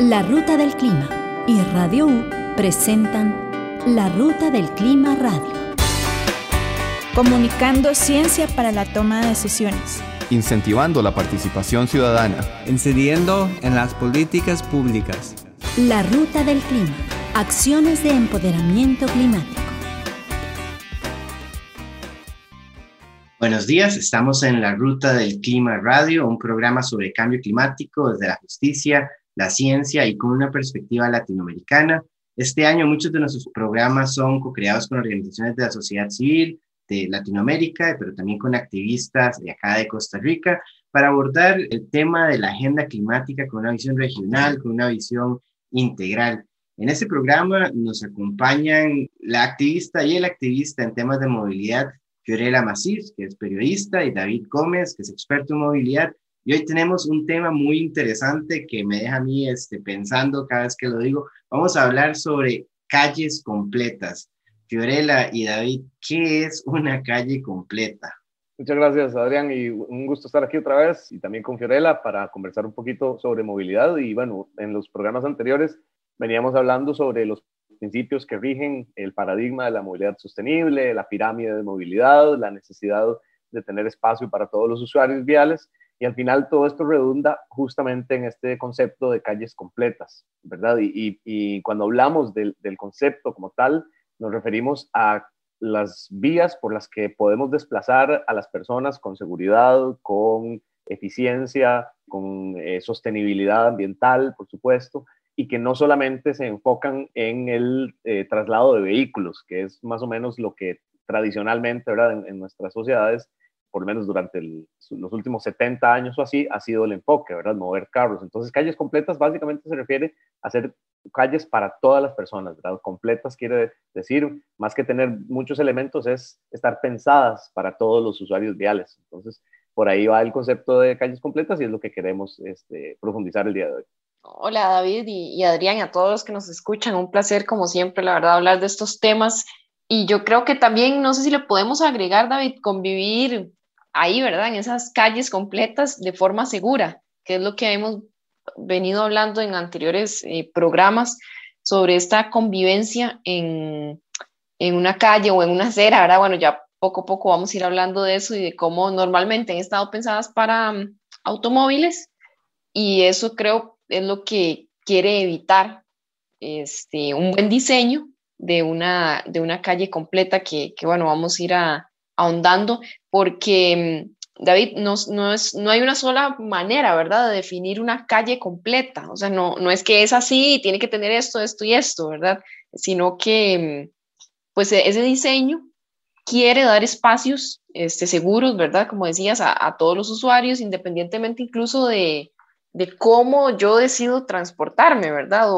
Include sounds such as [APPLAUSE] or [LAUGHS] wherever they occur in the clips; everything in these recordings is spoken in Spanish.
La Ruta del Clima y Radio U presentan La Ruta del Clima Radio. Comunicando ciencia para la toma de decisiones. Incentivando la participación ciudadana. Incidiendo en las políticas públicas. La Ruta del Clima. Acciones de empoderamiento climático. Buenos días, estamos en la Ruta del Clima Radio, un programa sobre cambio climático desde la justicia, la ciencia y con una perspectiva latinoamericana. Este año muchos de nuestros programas son co-creados con organizaciones de la sociedad civil de Latinoamérica, pero también con activistas de acá de Costa Rica, para abordar el tema de la agenda climática con una visión regional, con una visión integral. En este programa nos acompañan la activista y el activista en temas de movilidad, Fiorella Masif, que es periodista, y David Gómez, que es experto en movilidad. Y hoy tenemos un tema muy interesante que me deja a mí este, pensando cada vez que lo digo. Vamos a hablar sobre calles completas. Fiorella y David, ¿qué es una calle completa? Muchas gracias, Adrián, y un gusto estar aquí otra vez y también con Fiorella para conversar un poquito sobre movilidad. Y bueno, en los programas anteriores veníamos hablando sobre los principios que rigen el paradigma de la movilidad sostenible, la pirámide de movilidad, la necesidad de tener espacio para todos los usuarios viales y al final todo esto redunda justamente en este concepto de calles completas, ¿verdad? Y, cuando hablamos del, concepto como tal, nos referimos a las vías por las que podemos desplazar a las personas con seguridad, con eficiencia, con eh, sostenibilidad ambiental, por supuesto, y que no solamente se enfocan en el eh, traslado de vehículos, que es más o menos lo que tradicionalmente, ¿verdad? en nuestras sociedades por lo menos durante los últimos 70 años o así, ha sido el enfoque, ¿verdad? Mover carros. Entonces, calles completas básicamente se refiere a hacer calles para todas las personas, ¿verdad? Completas quiere decir, más que tener muchos elementos, es estar pensadas para todos los usuarios viales. Entonces, por ahí va el concepto de calles completas y es lo que queremos este, profundizar el día de hoy. Hola David y, y Adrián a todos los que nos escuchan, un placer como siempre, la verdad, hablar de estos temas. Y yo creo que también, no sé si le podemos agregar, David, convivir ahí, ¿verdad? En esas calles completas de forma segura, que es lo que hemos venido hablando en anteriores eh, programas sobre esta convivencia en, en, una calle o en una acera, ¿verdad? Bueno, ya poco a poco vamos a ir hablando de eso y de cómo normalmente han estado pensadas para um, automóviles y eso creo es lo que quiere evitar este, un buen diseño de una, de una calle completa que, que bueno, vamos a ir a, ahondando, porque, mm, David, no, no, es, no hay una sola manera, ¿verdad?, de definir una calle completa. O sea, no, no es que es así tiene que tener esto, esto y esto, ¿verdad? Sino que, mm, pues, e, ese diseño quiere dar espacios este, seguros, ¿verdad? Como decías, a, a todos los usuarios, independientemente incluso de, de cómo yo decido transportarme, ¿verdad?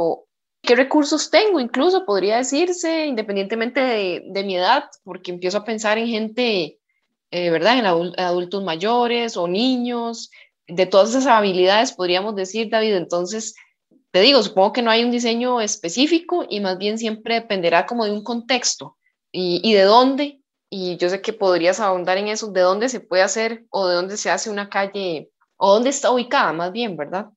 Qué recursos tengo, incluso podría decirse, independientemente de, mi edad, porque empiezo a pensar en gente, eh, ¿verdad? En adultos mayores o niños, de todas esas habilidades, podríamos decir, David. Entonces, te digo, supongo que no hay un diseño específico y más bien siempre dependerá como de un contexto y, y de dónde. Y yo sé que podrías ahondar en eso, de dónde se puede hacer o de dónde se hace una calle o dónde está ubicada, más bien, ¿verdad?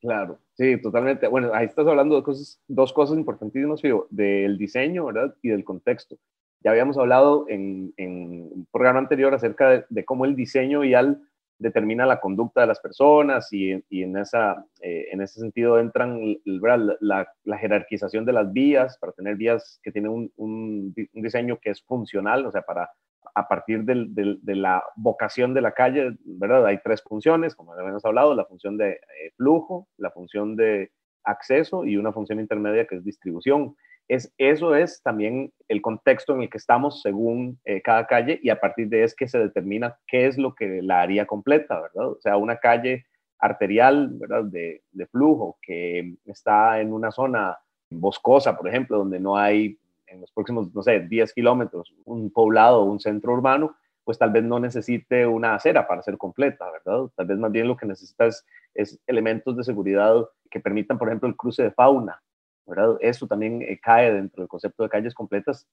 Claro. Sí, totalmente. Bueno, ahí estás hablando de cosas, dos cosas importantísimas, del diseño, ¿verdad? Y del contexto. Ya habíamos hablado en, en un programa anterior acerca de, cómo el diseño vial determina la conducta de las personas y, y en, esa, eh, en ese sentido entran la, la, jerarquización de las vías para tener vías que tienen un, un, un diseño que es funcional, o sea, para a partir de la vocación de la calle, ¿verdad? Hay tres funciones, como habíamos hablado, la función de eh, flujo, la función de acceso y una función intermedia que es distribución. Es, eso es también el contexto en el que estamos según eh, cada calle y a partir de es que se determina qué es lo que la haría completa, ¿verdad? O sea, una calle arterial, ¿verdad? De flujo que está en una zona boscosa, por ejemplo, donde no hay en los próximos, no sé, 10 kilómetros, un poblado un centro urbano, pues tal vez no necesite una acera para ser completa, ¿verdad? Tal vez más bien lo que necesita es, elementos de seguridad que permitan, por ejemplo, el cruce de fauna, ¿verdad? Eso también eh, cae dentro del concepto de calles completas,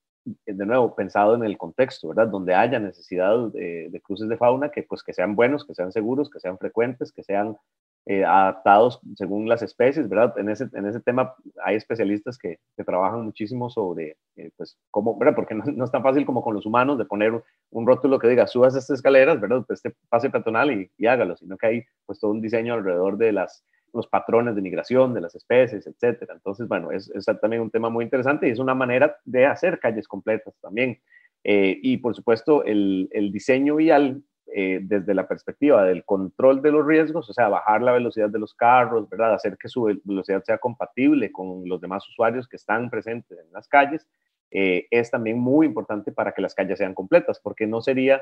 eh, de nuevo, pensado en el contexto, ¿verdad? Donde haya necesidad de, de, cruces de fauna que, pues, que sean buenos, que sean seguros, que sean frecuentes, que sean eh, adaptados según las especies, ¿verdad? En ese, en ese tema hay especialistas que, que trabajan muchísimo sobre, eh, pues, cómo, ¿verdad? Porque no, no, es tan fácil como con los humanos de poner un, rótulo que diga, subas estas escaleras, ¿verdad? Pues este pase peatonal y, y, hágalo, sino que hay, pues, todo un diseño alrededor de las, los patrones de migración de las especies, etcétera. Entonces, bueno, es, es también un tema muy interesante y es una manera de hacer calles completas también. Eh, y, por supuesto, el, el diseño vial eh, desde la perspectiva del control de los riesgos, o sea, bajar la velocidad de los carros, ¿verdad? Hacer que su velocidad sea compatible con los demás usuarios que están presentes en las calles, eh, es también muy importante para que las calles sean completas, porque no sería,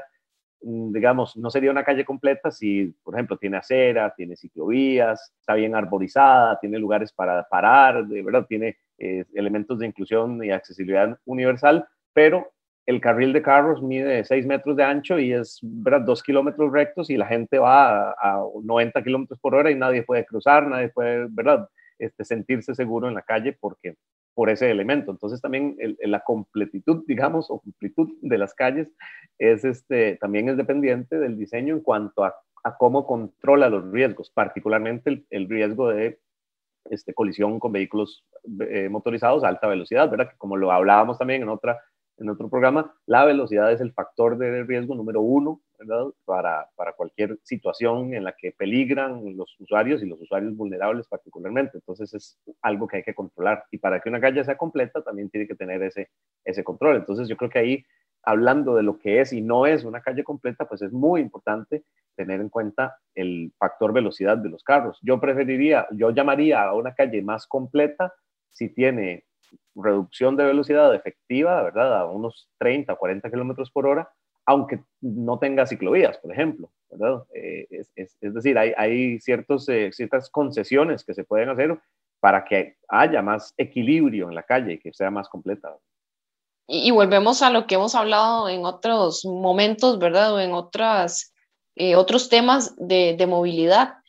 mm, digamos, no sería una calle completa si, por ejemplo, tiene acera, tiene ciclovías, está bien arborizada, tiene lugares para parar, ¿verdad? Tiene eh, elementos de inclusión y accesibilidad universal, pero el carril de carros mide 6 metros de ancho y es ¿verdad? 2 kilómetros rectos y la gente va a, 90 kilómetros por hora y nadie puede cruzar, nadie puede ¿verdad? Este, sentirse seguro en la calle porque, por ese elemento. Entonces también la completitud, digamos, o completud de las calles es, este, también es dependiente del diseño en cuanto a, cómo controla los riesgos, particularmente el, riesgo de este, colisión con vehículos eh, motorizados a alta velocidad, ¿verdad? Que como lo hablábamos también en otra en otro programa, la velocidad es el factor de riesgo número uno. Para, para cualquier situación en la que peligran los usuarios y los usuarios vulnerables particularmente. Entonces es algo que hay que controlar. Y para que una calle sea completa también tiene que tener ese, ese control. Entonces yo creo que ahí, hablando de lo que es y no es una calle completa, pues es muy importante tener en cuenta el factor velocidad de los carros. Yo preferiría, yo llamaría a una calle más completa si tiene reducción de velocidad efectiva, ¿verdad? A unos 30 o 40 kilómetros por hora, aunque no tenga ciclovías, por ejemplo, ¿verdad? Eh, es, decir, hay, eh, ciertas concesiones que se pueden hacer para que haya más equilibrio en la calle y que sea más completa. Y, volvemos a lo que hemos hablado en otros momentos, ¿verdad? O en otras, eh, otros temas de movilidad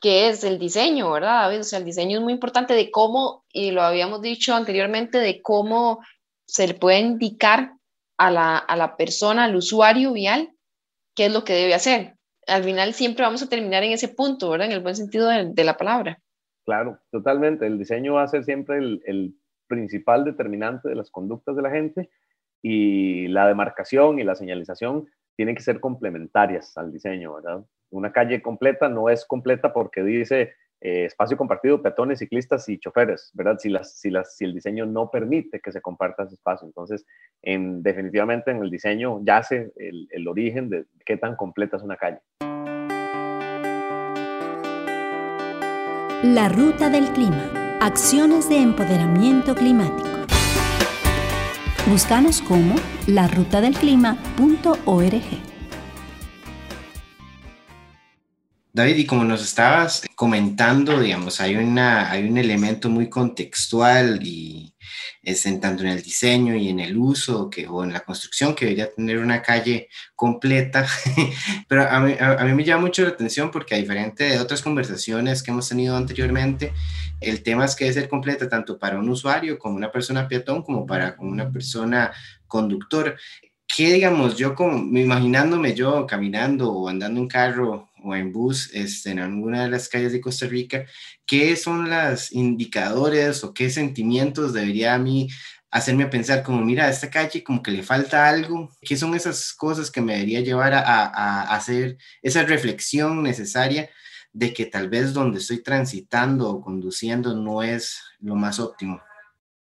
que es el diseño, ¿verdad, David? O sea, el diseño es muy importante de cómo, y lo habíamos dicho anteriormente, de cómo se le puede indicar a la, a la persona, al usuario vial, qué es lo que debe hacer. Al final siempre vamos a terminar en ese punto, ¿verdad? En el buen sentido de, la palabra. Claro, totalmente. El diseño va a ser siempre el, el principal determinante de las conductas de la gente y la demarcación y la señalización tienen que ser complementarias al diseño, ¿verdad? Una calle completa no es completa porque dice eh, espacio compartido, peatones, ciclistas y choferes, ¿verdad? Si, las, si, las, si el diseño no permite que se comparta ese espacio. Entonces, en, definitivamente en el diseño yace el, el origen de qué tan completa es una calle. La ruta del clima. Acciones de empoderamiento climático. Búscanos como larutadelclima.org. David, y como nos estabas comentando, digamos, hay, una, hay un elemento muy contextual y es en tanto en el diseño y en el uso que, o en la construcción que debería tener una calle completa, [LAUGHS] pero a mí, a, a mí me llama mucho la atención porque a diferente de otras conversaciones que hemos tenido anteriormente, el tema es que debe ser completa tanto para un usuario como una persona peatón como para una persona conductor. ¿Qué digamos yo como imaginándome yo caminando o andando en carro o en bus este, en alguna de las calles de Costa Rica, qué son los indicadores o qué sentimientos debería a mí hacerme pensar como, mira, esta calle como que le falta algo, qué son esas cosas que me debería llevar a, a, a hacer esa reflexión necesaria de que tal vez donde estoy transitando o conduciendo no es lo más óptimo.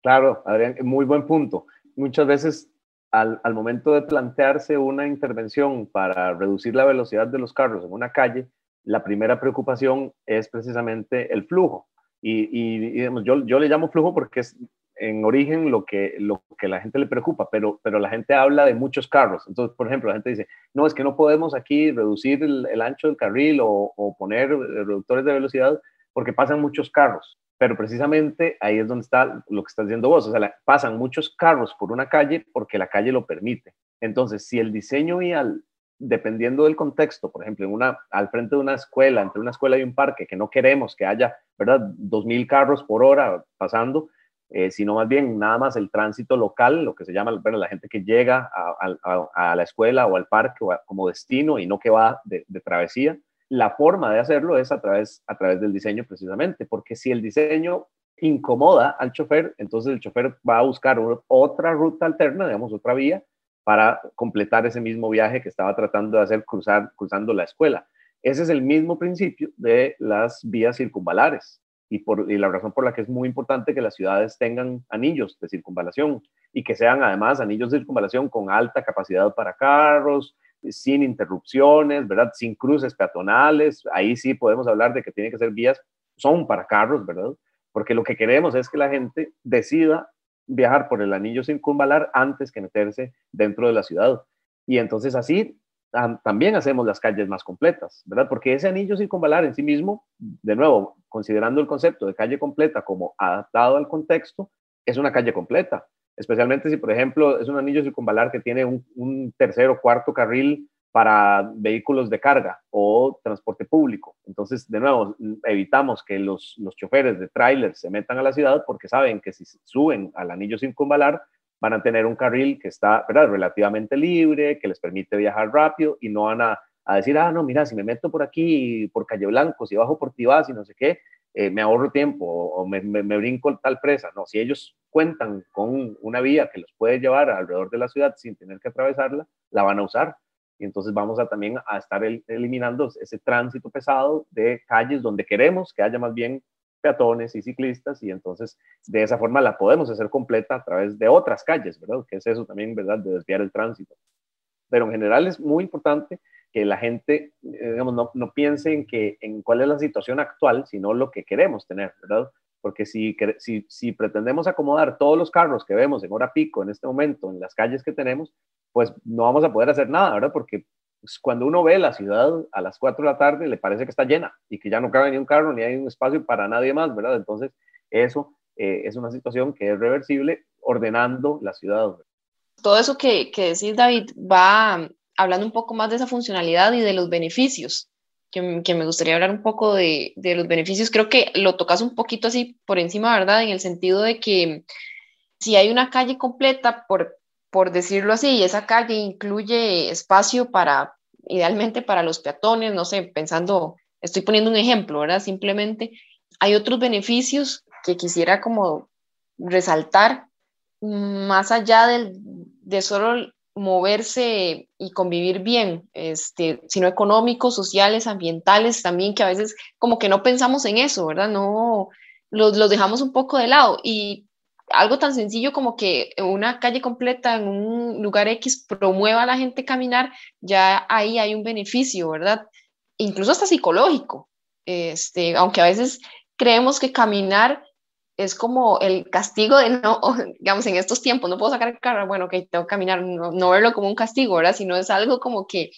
Claro, Adrián, muy buen punto. Muchas veces al, al, momento de plantearse una intervención para reducir la velocidad de los carros en una calle, la primera preocupación es precisamente el flujo. Y, y, y digamos, yo, yo, le llamo flujo porque es en origen lo que, lo que la gente le preocupa, pero, pero la gente habla de muchos carros. Entonces, por ejemplo, la gente dice, no, es que no podemos aquí reducir el, el ancho del carril o, o, poner reductores de velocidad porque pasan muchos carros. Pero precisamente ahí es donde está lo que estás diciendo vos. O sea, pasan muchos carros por una calle porque la calle lo permite. Entonces, si el diseño vial, dependiendo del contexto, por ejemplo, en una, al frente de una escuela, entre una escuela y un parque, que no queremos que haya, ¿verdad?, 2.000 carros por hora pasando, eh, sino más bien nada más el tránsito local, lo que se llama bueno, la gente que llega a, la escuela o al parque o como destino y no que va de travesía. La forma de hacerlo es a través, a través del diseño precisamente, porque si el diseño incomoda al chofer, entonces el chofer va a buscar otra ruta alterna, digamos, otra vía, para completar ese mismo viaje que estaba tratando de hacer cruzar, cruzando la escuela. Ese es el mismo principio de las vías circunvalares y, por, y la razón por la que es muy importante que las ciudades tengan anillos de circunvalación y que sean además anillos de circunvalación con alta capacidad para carros, sin interrupciones, ¿verdad? Sin cruces peatonales. Ahí sí podemos hablar de que tiene que ser vías, son para carros, ¿verdad? Porque lo que queremos es que la gente decida viajar por el anillo circunvalar antes que meterse dentro de la ciudad. Y entonces así también hacemos las calles más completas, ¿verdad? Porque ese anillo circunvalar en sí mismo, de nuevo, considerando el concepto de calle completa como adaptado al contexto, es una calle completa especialmente si, por ejemplo, es un anillo circunvalar que tiene un, tercer o cuarto carril para vehículos de carga o transporte público. Entonces, de nuevo, evitamos que los, los choferes de tráiler se metan a la ciudad porque saben que si suben al anillo circunvalar van a tener un carril que está relativamente libre, que les permite viajar rápido y no van a, a, decir, ah, no, mira, si me meto por aquí, por Calle Blanco, si bajo por Tibás y no sé qué, eh, me ahorro tiempo o, me, me, me, brinco tal presa. No, si ellos cuentan con una vía que los puede llevar alrededor de la ciudad sin tener que atravesarla, la van a usar. Y entonces vamos a también a estar eliminando ese tránsito pesado de calles donde queremos que haya más bien peatones y ciclistas y entonces de esa forma la podemos hacer completa a través de otras calles, ¿verdad? Que es eso también, ¿verdad? De desviar el tránsito. Pero en general es muy importante que la gente, eh, digamos, no, no piense en, que, en cuál es la situación actual, sino lo que queremos tener, ¿verdad? Porque si, si, si pretendemos acomodar todos los carros que vemos en hora pico en este momento, en las calles que tenemos, pues no vamos a poder hacer nada, ¿verdad? Porque pues, cuando uno ve la ciudad a las 4 de la tarde, le parece que está llena y que ya no cabe ni un carro ni hay un espacio para nadie más, ¿verdad? Entonces, eso eh, es una situación que es reversible ordenando la ciudad. Todo eso que, que decís, David, va hablando un poco más de esa funcionalidad y de los beneficios, que, me gustaría hablar un poco de, los beneficios. Creo que lo tocas un poquito así por encima, ¿verdad? En el sentido de que si hay una calle completa, por, por decirlo así, y esa calle incluye espacio para, idealmente para los peatones, no sé, pensando, estoy poniendo un ejemplo, ¿verdad? Simplemente hay otros beneficios que quisiera como resaltar más allá del, de solo moverse y convivir bien, este, sino económicos, sociales, ambientales también, que a veces como que no pensamos en eso, ¿verdad? No, los, los dejamos un poco de lado. Y algo tan sencillo como que una calle completa en un lugar X promueva a la gente caminar, ya ahí hay un beneficio, ¿verdad? Incluso hasta psicológico. Este, aunque a veces creemos que caminar es como el castigo de no, [LAUGHS] digamos, en estos tiempos, no puedo sacar el carro, bueno, que tengo que caminar, no, verlo como un castigo, ¿verdad? Sino es algo como que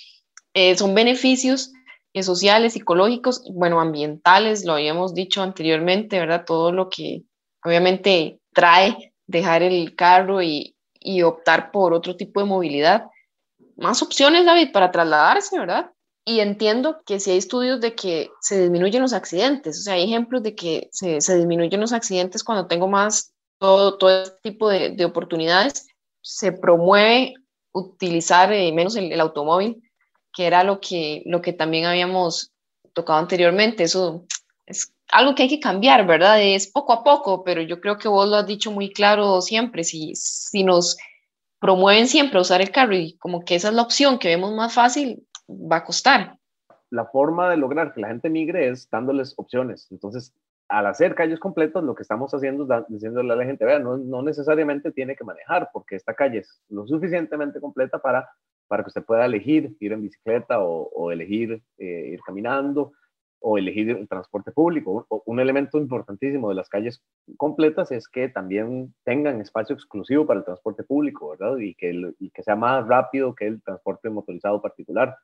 eh, son beneficios eh, sociales, psicológicos, bueno, ambientales, lo habíamos dicho anteriormente, ¿verdad? Todo lo que obviamente trae dejar el carro y, y optar por otro tipo de movilidad. Más opciones, David, para trasladarse, ¿verdad? Y entiendo que si hay estudios de que se disminuyen los accidentes, o sea, hay ejemplos de que se, se disminuyen los accidentes cuando tengo más todo, todo este tipo de, de oportunidades, se promueve utilizar eh, menos el, el, automóvil, que era lo que, lo que también habíamos tocado anteriormente. Eso es algo que hay que cambiar, ¿verdad? Es poco a poco, pero yo creo que vos lo has dicho muy claro siempre, si, si nos promueven siempre usar el carro y como que esa es la opción que vemos más fácil, va a costar. La forma de lograr que la gente migre es dándoles opciones. Entonces, al hacer calles completas, lo que estamos haciendo es diciéndole a la gente, vea, no, no, necesariamente tiene que manejar, porque esta calle es lo suficientemente completa para, para que usted pueda elegir ir en bicicleta o, elegir eh, ir caminando o elegir el transporte público. Un elemento importantísimo de las calles completas es que también tengan espacio exclusivo para el transporte público, ¿verdad? Y que, y que sea más rápido que el transporte motorizado particular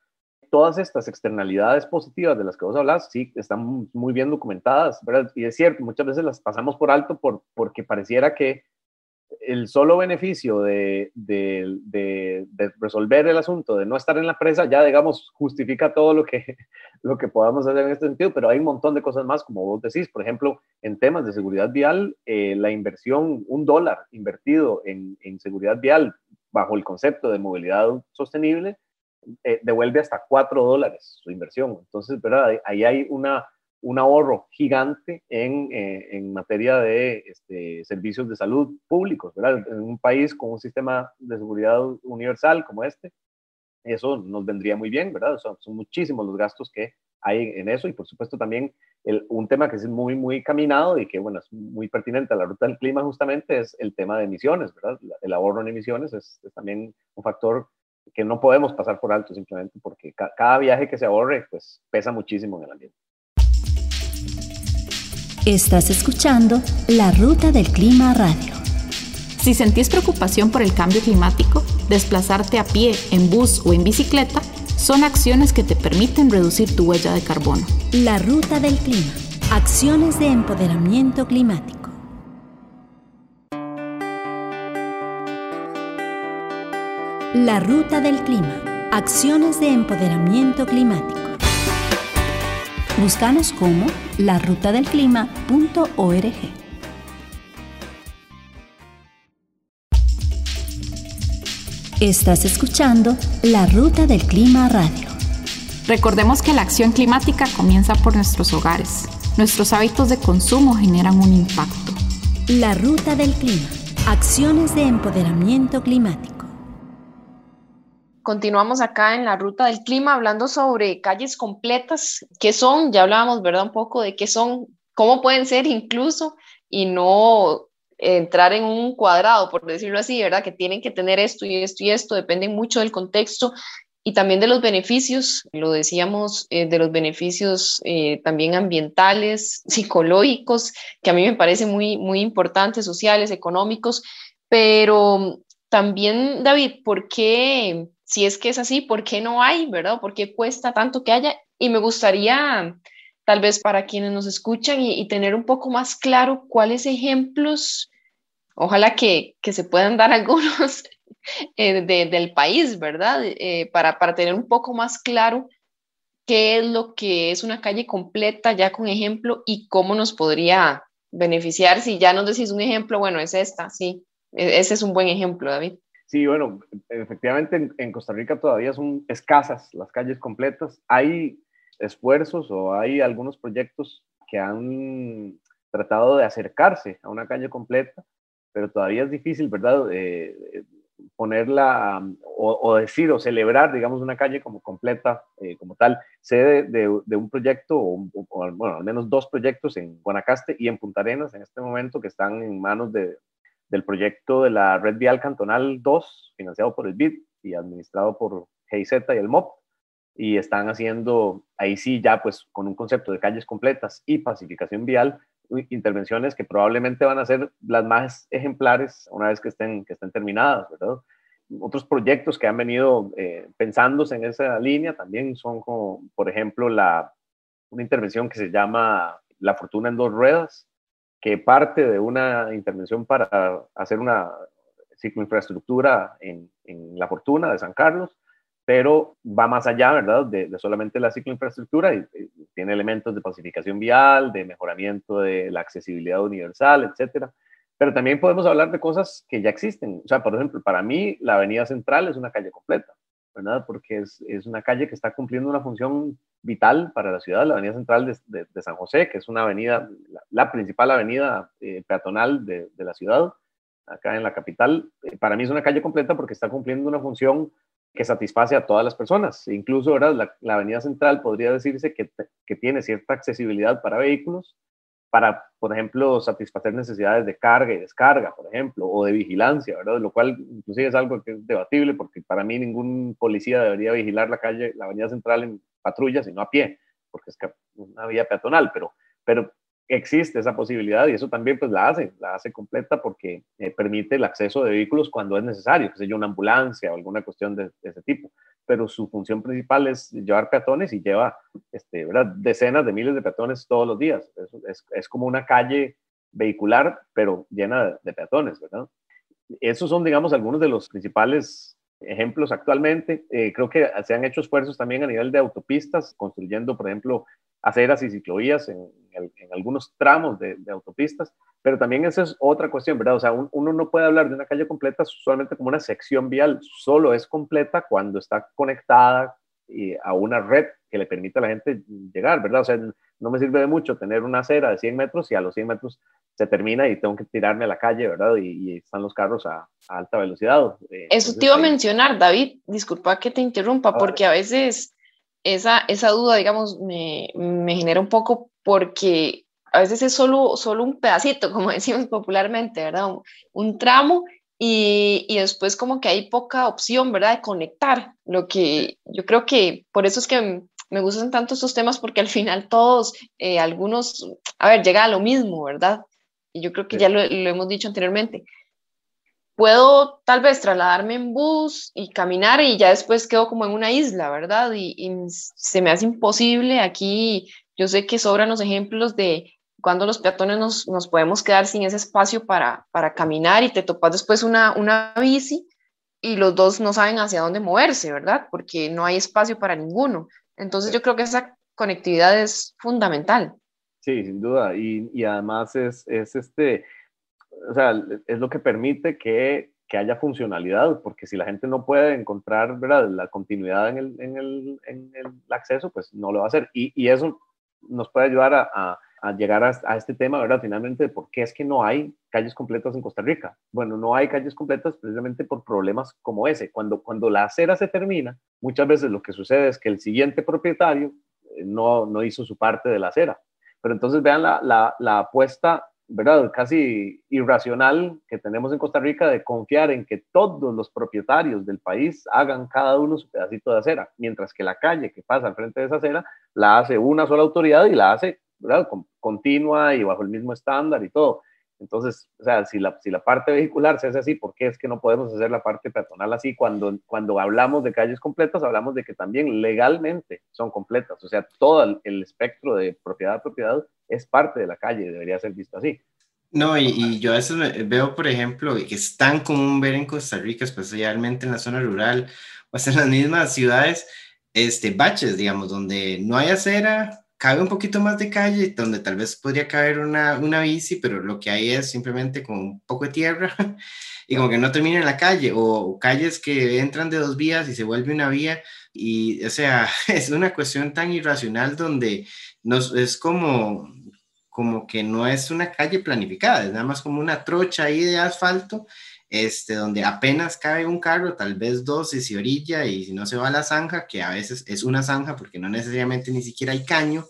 todas estas externalidades positivas de las que vos hablas, sí, están muy bien documentadas, ¿verdad? Y es cierto, muchas veces las pasamos por alto por, porque pareciera que el solo beneficio de, de, de, resolver el asunto, de no estar en la presa, ya, digamos, justifica todo lo que, [LAUGHS] lo que podamos hacer en este sentido, pero hay un montón de cosas más, como vos decís, por ejemplo, en temas de seguridad vial, eh, la inversión, un dólar invertido en, en seguridad vial bajo el concepto de movilidad sostenible, eh, devuelve hasta 4 dólares su inversión. Entonces, ¿verdad? Ahí hay una, un ahorro gigante en, eh, en materia de este, servicios de salud públicos, ¿verdad? En un país con un sistema de seguridad universal como este, eso nos vendría muy bien, ¿verdad? son muchísimos los gastos que hay en eso y por supuesto también el, un tema que es muy, muy caminado y que, bueno, es muy pertinente a la ruta del clima justamente es el tema de emisiones, ¿verdad? El ahorro en emisiones es, también un factor que no podemos pasar por alto simplemente porque cada viaje que se ahorre, pues pesa muchísimo en el ambiente. Estás escuchando La Ruta del Clima Radio. Si sentís preocupación por el cambio climático, desplazarte a pie, en bus o en bicicleta son acciones que te permiten reducir tu huella de carbono. La ruta del clima. Acciones de empoderamiento climático. La ruta del clima. Acciones de empoderamiento climático. Búscanos como larutadelclima.org. Estás escuchando La Ruta del Clima Radio. Recordemos que la acción climática comienza por nuestros hogares. Nuestros hábitos de consumo generan un impacto. La Ruta del Clima. Acciones de empoderamiento climático. Continuamos acá en la Ruta del Clima hablando sobre calles completas. ¿Qué son? Ya hablábamos, ¿verdad? Un poco de qué son, cómo pueden ser incluso y no entrar en un cuadrado, por decirlo así, ¿verdad? Que tienen que tener esto y esto y esto, dependen mucho del contexto y también de los beneficios, lo decíamos, eh, de los beneficios eh, también ambientales, psicológicos, que a mí me parecen muy, muy importantes, sociales, económicos, pero también, David, ¿por qué, si es que es así, por qué no hay, verdad? ¿Por qué cuesta tanto que haya? Y me gustaría tal vez para quienes nos escuchan y, tener un poco más claro cuáles ejemplos, ojalá que, que se puedan dar [LAUGHS] algunos eh, del país, ¿verdad? Eh, para, para tener un poco más claro qué es lo que es una calle completa ya con ejemplo y cómo nos podría beneficiar. Si ya nos decís un ejemplo, bueno, es esta, sí, e, ese es un buen ejemplo, David. Sí, bueno, efectivamente en, Costa Rica todavía son escasas las calles completas. Hay esfuerzos o hay algunos proyectos que han tratado de acercarse a una calle completa, pero todavía es difícil, ¿verdad? Eh, ponerla o, decir o celebrar, digamos, una calle como completa, eh, como tal. Sé de, un proyecto, o, bueno, al menos dos proyectos en Guanacaste y en Punta Arenas en este momento que están en manos de, del proyecto de la Red Vial Cantonal 2, financiado por el BID y administrado por GIZ y el MOP y están haciendo ahí sí ya pues con un concepto de calles completas y pacificación vial, intervenciones que probablemente van a ser las más ejemplares una vez que estén, que estén terminadas, ¿verdad? Otros proyectos que han venido eh, pensándose en esa línea también son como, por ejemplo, la, una intervención que se llama La Fortuna en dos ruedas, que parte de una intervención para hacer una cicloinfraestructura en, La Fortuna de San Carlos, pero va más allá, ¿verdad?, de, solamente la cicloinfraestructura y, tiene elementos de pacificación vial, de mejoramiento de la accesibilidad universal, etcétera. Pero también podemos hablar de cosas que ya existen. O sea, por ejemplo, para mí la Avenida Central es una calle completa, ¿verdad? Porque es, es una calle que está cumpliendo una función vital para la ciudad, la Avenida Central de, de, San José, que es una avenida, la, principal avenida eh, peatonal de, la ciudad, acá en la capital. Eh, para mí es una calle completa porque está cumpliendo una función que satisface a todas las personas. Incluso ¿verdad? La, avenida central podría decirse que, que, tiene cierta accesibilidad para vehículos, para, por ejemplo, satisfacer necesidades de carga y descarga, por ejemplo, o de vigilancia, ¿verdad? Lo cual inclusive es algo que es debatible porque para mí ningún policía debería vigilar la calle, la avenida central en patrulla, sino a pie, porque es una vía peatonal, pero, pero existe esa posibilidad y eso también pues la hace, la hace completa porque eh, permite el acceso de vehículos cuando es necesario, que sea una ambulancia o alguna cuestión de, ese tipo, pero su función principal es llevar peatones y lleva este, ¿verdad? decenas de miles de peatones todos los días. Es, es, como una calle vehicular, pero llena de, peatones, ¿verdad? Esos son, digamos, algunos de los principales ejemplos actualmente. Eh, creo que se han hecho esfuerzos también a nivel de autopistas, construyendo, por ejemplo, aceras y ciclovías en, algunos tramos de, autopistas, pero también esa es otra cuestión, ¿verdad? O sea, uno no puede hablar de una calle completa solamente como una sección vial, solo es completa cuando está conectada eh, a una red que le permite a la gente llegar, ¿verdad? O sea, no me sirve de mucho tener una acera de 100 metros y a los 100 metros se termina y tengo que tirarme a la calle, ¿verdad? Y, están los carros a, alta velocidad. Eh, Eso te iba a mencionar, David, disculpa que te interrumpa, porque a veces esa, esa duda, digamos, me, me, genera un poco porque a veces es solo, solo un pedacito, como [LAUGHS] decimos popularmente, ¿verdad? Un, un tramo y, y, después como que hay poca opción, ¿verdad? De conectar, lo que yo creo que por eso es que me gustan tanto estos temas porque al final todos, eh, algunos, a ver, llega a lo mismo, ¿verdad? Y yo creo que ya lo, hemos dicho anteriormente. Puedo tal vez trasladarme en bus y caminar y ya después quedo como en una isla, ¿verdad? Y, se me hace imposible aquí. Yo sé que sobran los ejemplos de cuando los peatones nos, nos podemos quedar sin ese espacio para, para caminar y te topas después una, una bici y los dos no saben hacia dónde moverse, ¿verdad? Porque no hay espacio para ninguno. Entonces yo creo que esa conectividad es fundamental. Sí, sin duda. Y, y además es, es, este, o sea, es lo que permite que, que, haya funcionalidad, porque si la gente no puede encontrar ¿verdad? la continuidad en el, en, el, en el, acceso, pues no lo va a hacer. Y, y eso nos puede ayudar a, a, a llegar a, a, este tema, ¿verdad? Finalmente, por qué es que no hay calles completas en Costa Rica. Bueno, no hay calles completas precisamente por problemas como ese. Cuando, cuando la acera se termina, muchas veces lo que sucede es que el siguiente propietario eh, no, no hizo su parte de la acera pero entonces vean la, la, la apuesta, ¿verdad? Casi irracional que tenemos en Costa Rica de confiar en que todos los propietarios del país hagan cada uno su pedacito de acera, mientras que la calle que pasa al frente de esa acera la hace una sola autoridad y la hace, ¿verdad? Continua y bajo el mismo estándar y todo. Entonces, o sea, si la, si la parte vehicular se hace así, ¿por qué es que no podemos hacer la parte peatonal así? Cuando, cuando hablamos de calles completas, hablamos de que también legalmente son completas. O sea, todo el, espectro de propiedad a propiedad es parte de la calle, debería ser visto así. No, y, y, yo a veces veo, por ejemplo, que es tan común ver en Costa Rica, especialmente en la zona rural, o hasta en las mismas ciudades, este, baches, digamos, donde no hay acera, cabe un poquito más de calle, donde tal vez podría caber una, una bici, pero lo que hay es simplemente con un poco de tierra [LAUGHS] y como que no termina en la calle, o calles que entran de dos vías y se vuelve una vía, y o sea, [LAUGHS] es una cuestión tan irracional donde nos, es como, como que no es una calle planificada, es nada más como una trocha ahí de asfalto este, donde apenas cabe un carro, tal vez dos y se orilla y si no se va a la zanja, que a veces es una zanja porque no necesariamente ni siquiera hay caño,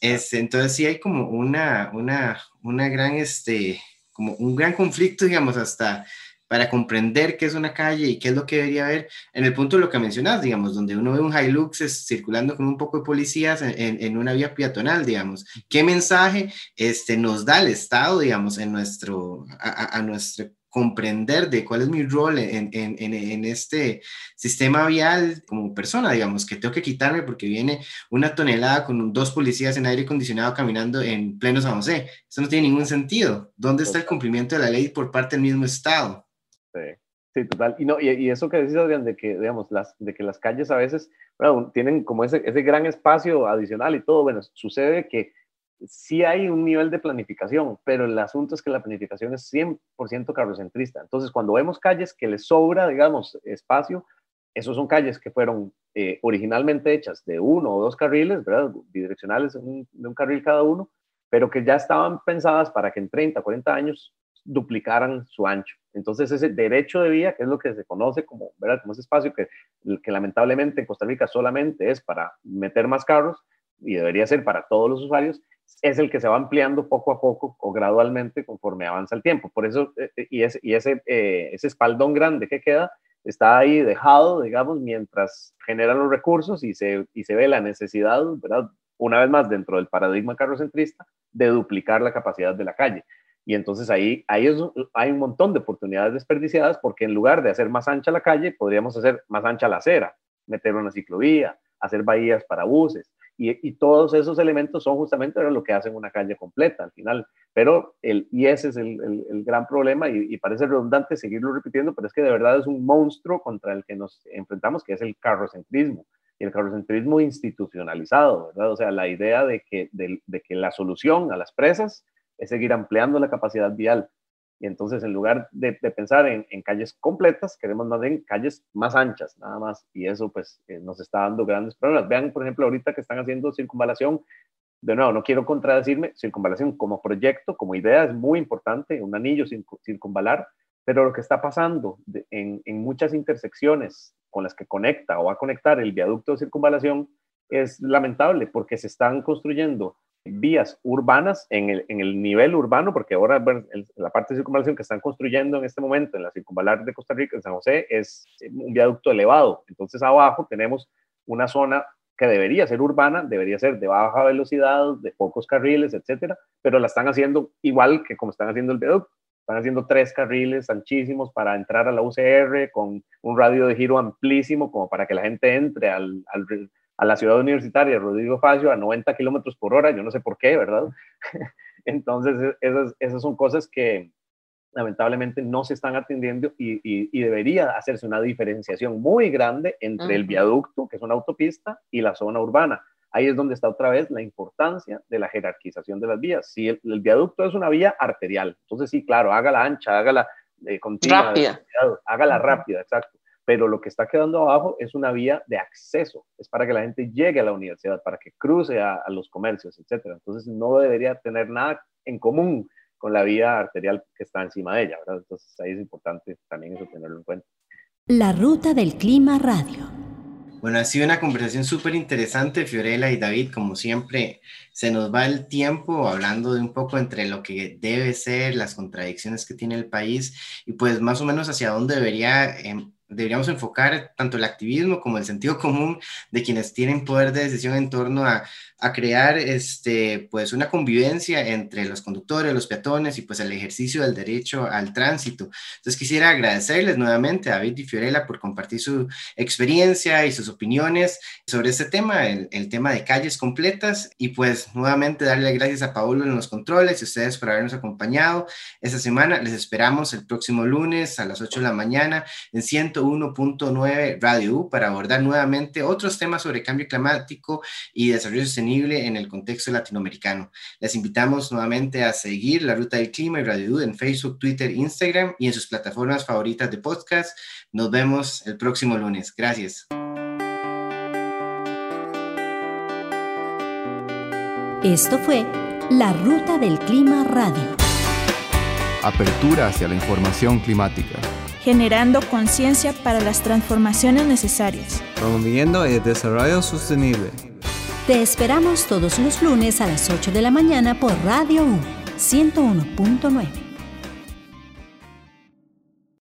este, entonces sí hay como una, una, una gran, este, como un gran conflicto, digamos, hasta para comprender qué es una calle y qué es lo que debería haber, en el punto de lo que mencionas, digamos, donde uno ve un Hilux circulando con un poco de policías en, en, una vía peatonal, digamos, ¿qué mensaje este, nos da el Estado, digamos, en nuestro, a, a nuestro comprender de cuál es mi rol en, en, en, este sistema vial como persona, digamos, que tengo que quitarme porque viene una tonelada con dos policías en aire acondicionado caminando en pleno San José. Eso no tiene ningún sentido. ¿Dónde está el cumplimiento de la ley por parte del mismo Estado? Sí, sí total. Y, no, y, eso que decís, Adrián, de que, digamos, las, de que las calles a veces tienen como ese, ese gran espacio adicional y todo, bueno, sucede que sí hay un nivel de planificación, pero el asunto es que la planificación es 100% carrocentrista. Entonces, cuando vemos calles que les sobra, digamos, espacio, esos son calles que fueron eh, originalmente hechas de uno o dos carriles, ¿verdad? Bidireccionales, de un carril cada uno, pero que ya estaban pensadas para que en 30, 40 años duplicaran su ancho. Entonces, ese derecho de vía, que es lo que se conoce como, ¿verdad? como ese espacio que, que lamentablemente en Costa Rica solamente es para meter más carros y debería ser para todos los usuarios, es el que se va ampliando poco a poco o gradualmente conforme avanza el tiempo. Por eso, eh, eh, y, y ese, eh, ese espaldón grande que queda está ahí dejado, digamos, mientras generan los recursos y se, y se ve la necesidad. Una vez más, dentro del paradigma carrocentrista, de duplicar la capacidad de la calle. Y entonces ahí, ahí hay un montón de oportunidades desperdiciadas porque en lugar de hacer más ancha la calle, podríamos hacer más ancha la acera, meter una ciclovía, hacer bahías para buses, y, todos esos elementos son justamente lo que hacen una calle completa. Al final, Pero el, y ese es el, el, gran problema y, y, parece redundante seguirlo repitiendo, pero es que de verdad es un monstruo contra el que nos enfrentamos, que es el carrocentrismo y el carrocentrismo institucionalizado, ¿verdad? O sea, la idea de que, de, de que la solución a las presas es seguir ampliando la capacidad vial. Y entonces, en lugar de, pensar en, en, calles completas, queremos más bien calles más anchas, nada más. Y eso, pues, eh, nos está dando grandes problemas. Vean, por ejemplo, ahorita que están haciendo circunvalación de nuevo, no quiero contradecirme, circunvalación como proyecto, como idea es muy importante, un anillo circunvalar, pero lo que está pasando en, en, muchas intersecciones con las que conecta o va a conectar el viaducto de circunvalación es lamentable porque se están construyendo vías urbanas en el, en el nivel urbano, porque ahora la parte de circunvalación que están construyendo en este momento en la circunvalar de Costa Rica, en San José, es un viaducto elevado. Entonces abajo tenemos una zona que debería ser urbana, debería ser de baja velocidad, de pocos carriles, etcétera, pero la están haciendo igual que como están haciendo el viaducto. Están haciendo tres carriles anchísimos para entrar a la UCR con un radio de giro amplísimo como para que la gente entre al, a la ciudad universitaria Rodrigo Facio a 90 kilómetros por hora. Yo no sé por qué, ¿verdad? [LAUGHS] Entonces, e, esas, esas son cosas que, lamentablemente no se están atendiendo y, y, y, debería hacerse una diferenciación muy grande entre uh -huh. el viaducto, que es una autopista, y la zona urbana. Ahí es donde está otra vez la importancia de la jerarquización de las vías. Si el, el viaducto es una vía arterial, entonces sí, claro, hágala ancha, hágala eh, continua, rápida. hágala rápida, exacto. Pero lo que está quedando abajo es una vía de acceso, es para que la gente llegue a la universidad, para que cruce a, a los comercios, etcétera. Entonces no debería tener nada en común con la vía arterial que está encima de ella, ¿verdad? Entonces ahí es importante también eso tenerlo en cuenta. La Ruta del Clima Radio. Bueno, ha sido una conversación súper interesante, Fiorella y David, como siempre, se nos va el tiempo hablando de un poco entre lo que debe ser, las contradicciones que tiene el país y pues más o menos hacia dónde debería... Eh, deberíamos enfocar tanto el activismo como el sentido común de quienes tienen poder de decisión en torno a, a crear este, pues una convivencia entre los conductores, los peatones y pues el ejercicio del derecho al tránsito. Entonces quisiera agradecerles nuevamente a David y Fiorella por compartir su experiencia y sus opiniones sobre este tema, el, el tema de calles completas y pues nuevamente darle gracias a Paulo en los controles y a ustedes por habernos acompañado esta semana. Les esperamos el próximo lunes a las 8 de la mañana en 101.9 Radio U para abordar nuevamente otros temas sobre cambio climático y desarrollo sostenible en el contexto latinoamericano. Les invitamos nuevamente a seguir la Ruta del Clima y Radio en Facebook, Twitter, Instagram y en sus plataformas favoritas de podcast. Nos vemos el próximo lunes. Gracias. Esto fue La Ruta del Clima Radio. Apertura hacia la información climática. Generando conciencia para las transformaciones necesarias. Promoviendo el desarrollo sostenible. Te esperamos todos los lunes a las 8 de la mañana por Radio U 101.9.